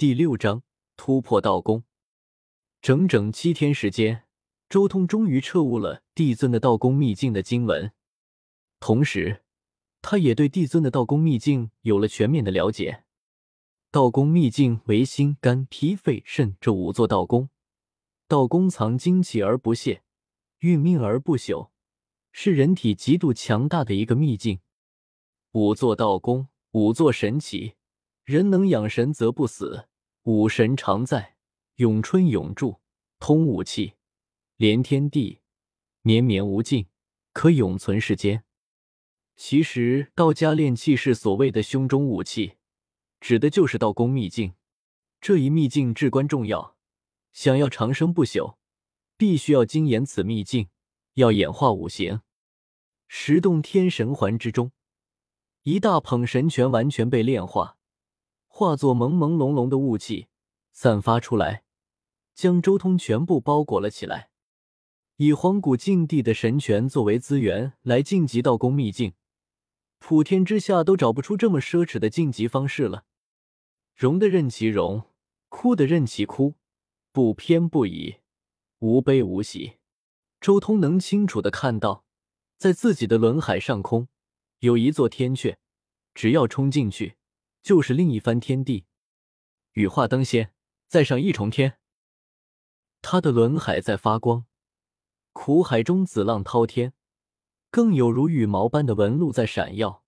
第六章突破道宫。整整七天时间，周通终于彻悟了帝尊的道宫秘境的经文，同时，他也对帝尊的道宫秘境有了全面的了解。道宫秘境为心、肝、脾、肺、肾这五座道宫，道宫藏精气而不泄，运命而不朽，是人体极度强大的一个秘境。五座道宫，五座神奇，人能养神则不死。武神常在，永春永驻，通武气，连天地，绵绵无尽，可永存世间。其实，道家炼气是所谓的胸中武器，指的就是道宫秘境。这一秘境至关重要，想要长生不朽，必须要精研此秘境，要演化五行。十洞天神环之中，一大捧神泉完全被炼化。化作朦朦胧胧的雾气散发出来，将周通全部包裹了起来。以荒古禁地的神泉作为资源来晋级道宫秘境，普天之下都找不出这么奢侈的晋级方式了。容的任其容，哭的任其哭，不偏不倚，无悲无喜。周通能清楚的看到，在自己的轮海上空有一座天阙，只要冲进去。就是另一番天地，羽化登仙，再上一重天。他的轮海在发光，苦海中紫浪滔天，更有如羽毛般的纹路在闪耀，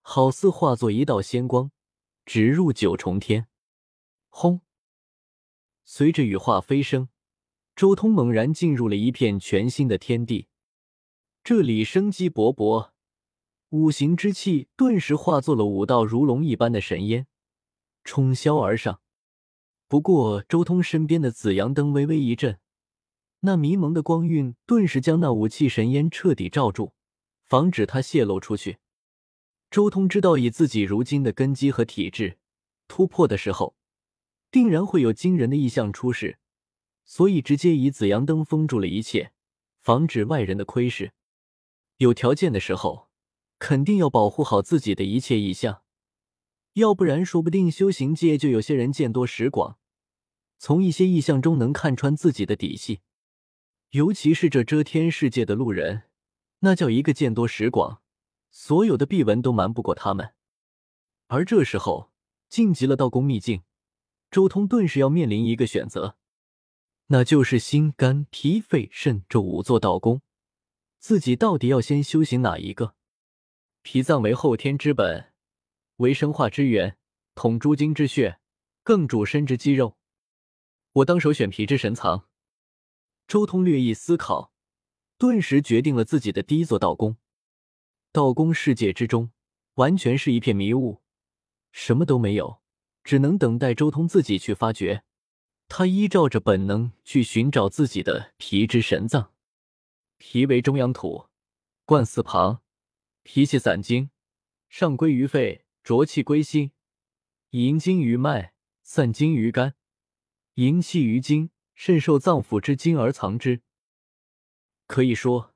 好似化作一道仙光，直入九重天。轰！随着羽化飞升，周通猛然进入了一片全新的天地，这里生机勃勃。五行之气顿时化作了五道如龙一般的神烟，冲霄而上。不过，周通身边的紫阳灯微微一震，那迷蒙的光晕顿时将那五气神烟彻底罩住，防止它泄露出去。周通知道，以自己如今的根基和体质，突破的时候定然会有惊人的异象出世，所以直接以紫阳灯封住了一切，防止外人的窥视。有条件的时候。肯定要保护好自己的一切意象，要不然说不定修行界就有些人见多识广，从一些意象中能看穿自己的底细。尤其是这遮天世界的路人，那叫一个见多识广，所有的秘闻都瞒不过他们。而这时候晋级了道宫秘境，周通顿时要面临一个选择，那就是心、肝、脾、肺、肾这五座道宫，自己到底要先修行哪一个？脾脏为后天之本，为生化之源，统诸经之血，更主身之肌肉。我当首选脾之神藏。周通略一思考，顿时决定了自己的第一座道宫。道宫世界之中，完全是一片迷雾，什么都没有，只能等待周通自己去发掘。他依照着本能去寻找自己的脾之神脏。脾为中央土，贯四旁。脾气散精，上归于肺，浊气归心，营精于脉，散精于肝，营气于精，肾受脏腑之精而藏之。可以说，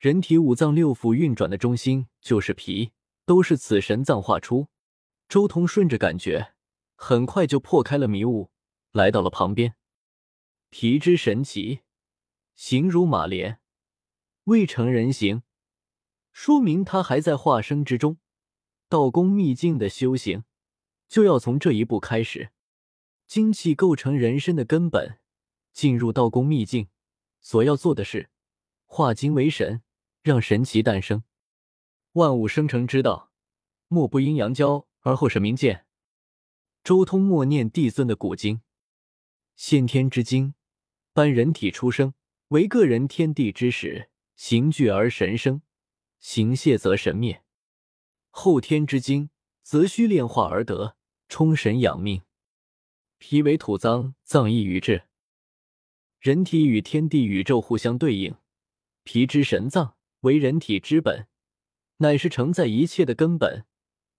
人体五脏六腑运转的中心就是脾，都是此神脏化出。周通顺着感觉，很快就破开了迷雾，来到了旁边。脾之神奇，形如马莲，未成人形。说明他还在化生之中，道宫秘境的修行就要从这一步开始。精气构成人身的根本，进入道宫秘境，所要做的是化精为神，让神奇诞生。万物生成之道，莫不阴阳交而后神明见。周通默念帝尊的古经，先天之精，般人体出生为个人天地之始，形聚而神生。行泄则神灭，后天之精则需炼化而得，充神养命。脾为土脏，脏溢于志。人体与天地宇宙互相对应，脾之神脏为人体之本，乃是承载一切的根本，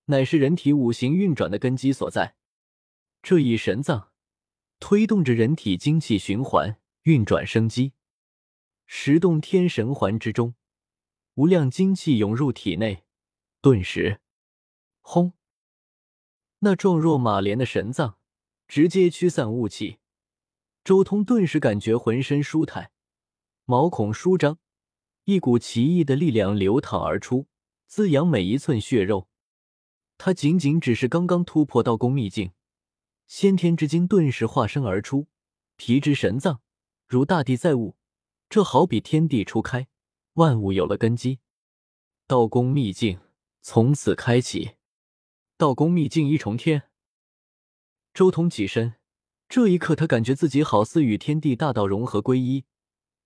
乃是人体五行运转的根基所在。这一神脏推动着人体精气循环运转生机，十洞天神环之中。无量精气涌入体内，顿时，轰！那状若马莲的神脏直接驱散雾气。周通顿时感觉浑身舒坦，毛孔舒张，一股奇异的力量流淌而出，滋养每一寸血肉。他仅仅只是刚刚突破道宫秘境，先天之精顿时化身而出，皮之神脏如大地载物，这好比天地初开，万物有了根基。道宫秘境从此开启，道宫秘境一重天。周通起身。这一刻，他感觉自己好似与天地大道融合归一，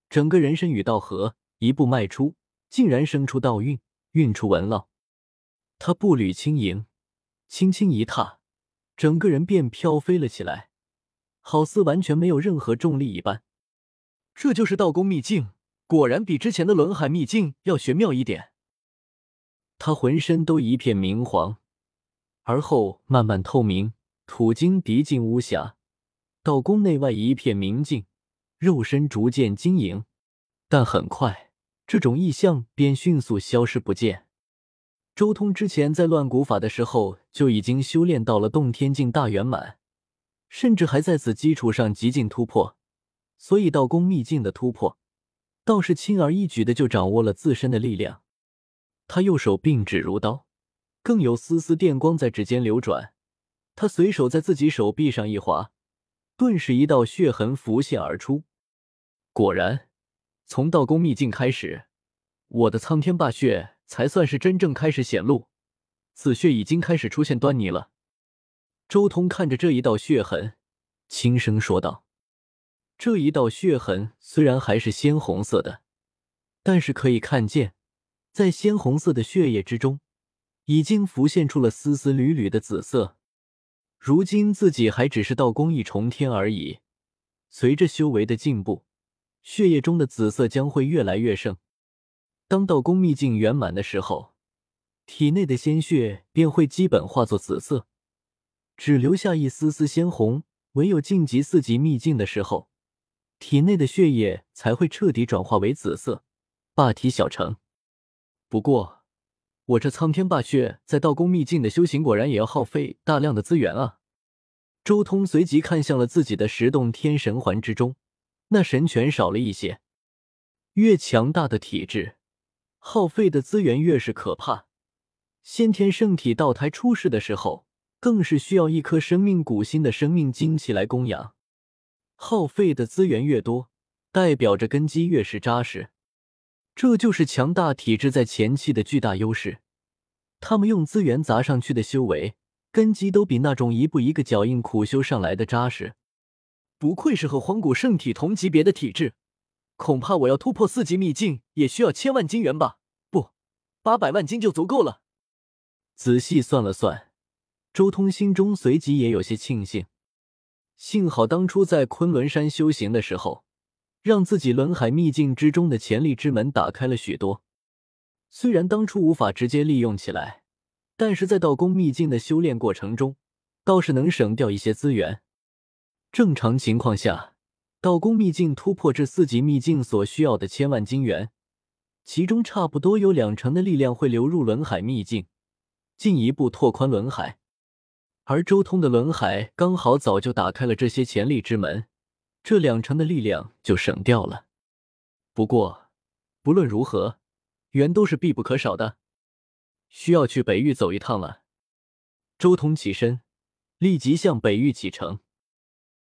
整个人身与道合，一步迈出，竟然生出道韵，运出文烙。他步履轻盈，轻轻一踏，整个人便飘飞了起来，好似完全没有任何重力一般。这就是道宫秘境，果然比之前的轮海秘境要玄妙一点。他浑身都一片明黄，而后慢慢透明，土晶涤尽巫瑕。道宫内外一片明净，肉身逐渐晶莹，但很快这种异象便迅速消失不见。周通之前在乱古法的时候就已经修炼到了洞天境大圆满，甚至还在此基础上极尽突破，所以道宫秘境的突破倒是轻而易举的就掌握了自身的力量。他右手并指如刀，更有丝丝电光在指尖流转，他随手在自己手臂上一划。顿时，一道血痕浮现而出。果然，从道宫秘境开始，我的苍天霸血才算是真正开始显露。此血已经开始出现端倪了。周通看着这一道血痕，轻声说道：“这一道血痕虽然还是鲜红色的，但是可以看见，在鲜红色的血液之中，已经浮现出了丝丝缕缕的紫色。”如今自己还只是道宫一重天而已，随着修为的进步，血液中的紫色将会越来越盛。当道宫秘境圆满的时候，体内的鲜血便会基本化作紫色，只留下一丝丝鲜红。唯有晋级四级秘境的时候，体内的血液才会彻底转化为紫色，霸体小成。不过，我这苍天霸血在道宫秘境的修行，果然也要耗费大量的资源啊！周通随即看向了自己的十洞天神环之中，那神权少了一些。越强大的体质，耗费的资源越是可怕。先天圣体道胎出世的时候，更是需要一颗生命古心的生命精气来供养，耗费的资源越多，代表着根基越是扎实。这就是强大体质在前期的巨大优势。他们用资源砸上去的修为根基，都比那种一步一个脚印苦修上来的扎实。不愧是和荒古圣体同级别的体质，恐怕我要突破四级秘境也需要千万金元吧？不，八百万金就足够了。仔细算了算，周通心中随即也有些庆幸。幸好当初在昆仑山修行的时候。让自己轮海秘境之中的潜力之门打开了许多，虽然当初无法直接利用起来，但是在道宫秘境的修炼过程中，倒是能省掉一些资源。正常情况下，道宫秘境突破至四级秘境所需要的千万金元，其中差不多有两成的力量会流入轮海秘境，进一步拓宽轮海。而周通的轮海刚好早就打开了这些潜力之门。这两成的力量就省掉了。不过，不论如何，缘都是必不可少的，需要去北域走一趟了。周通起身，立即向北域启程。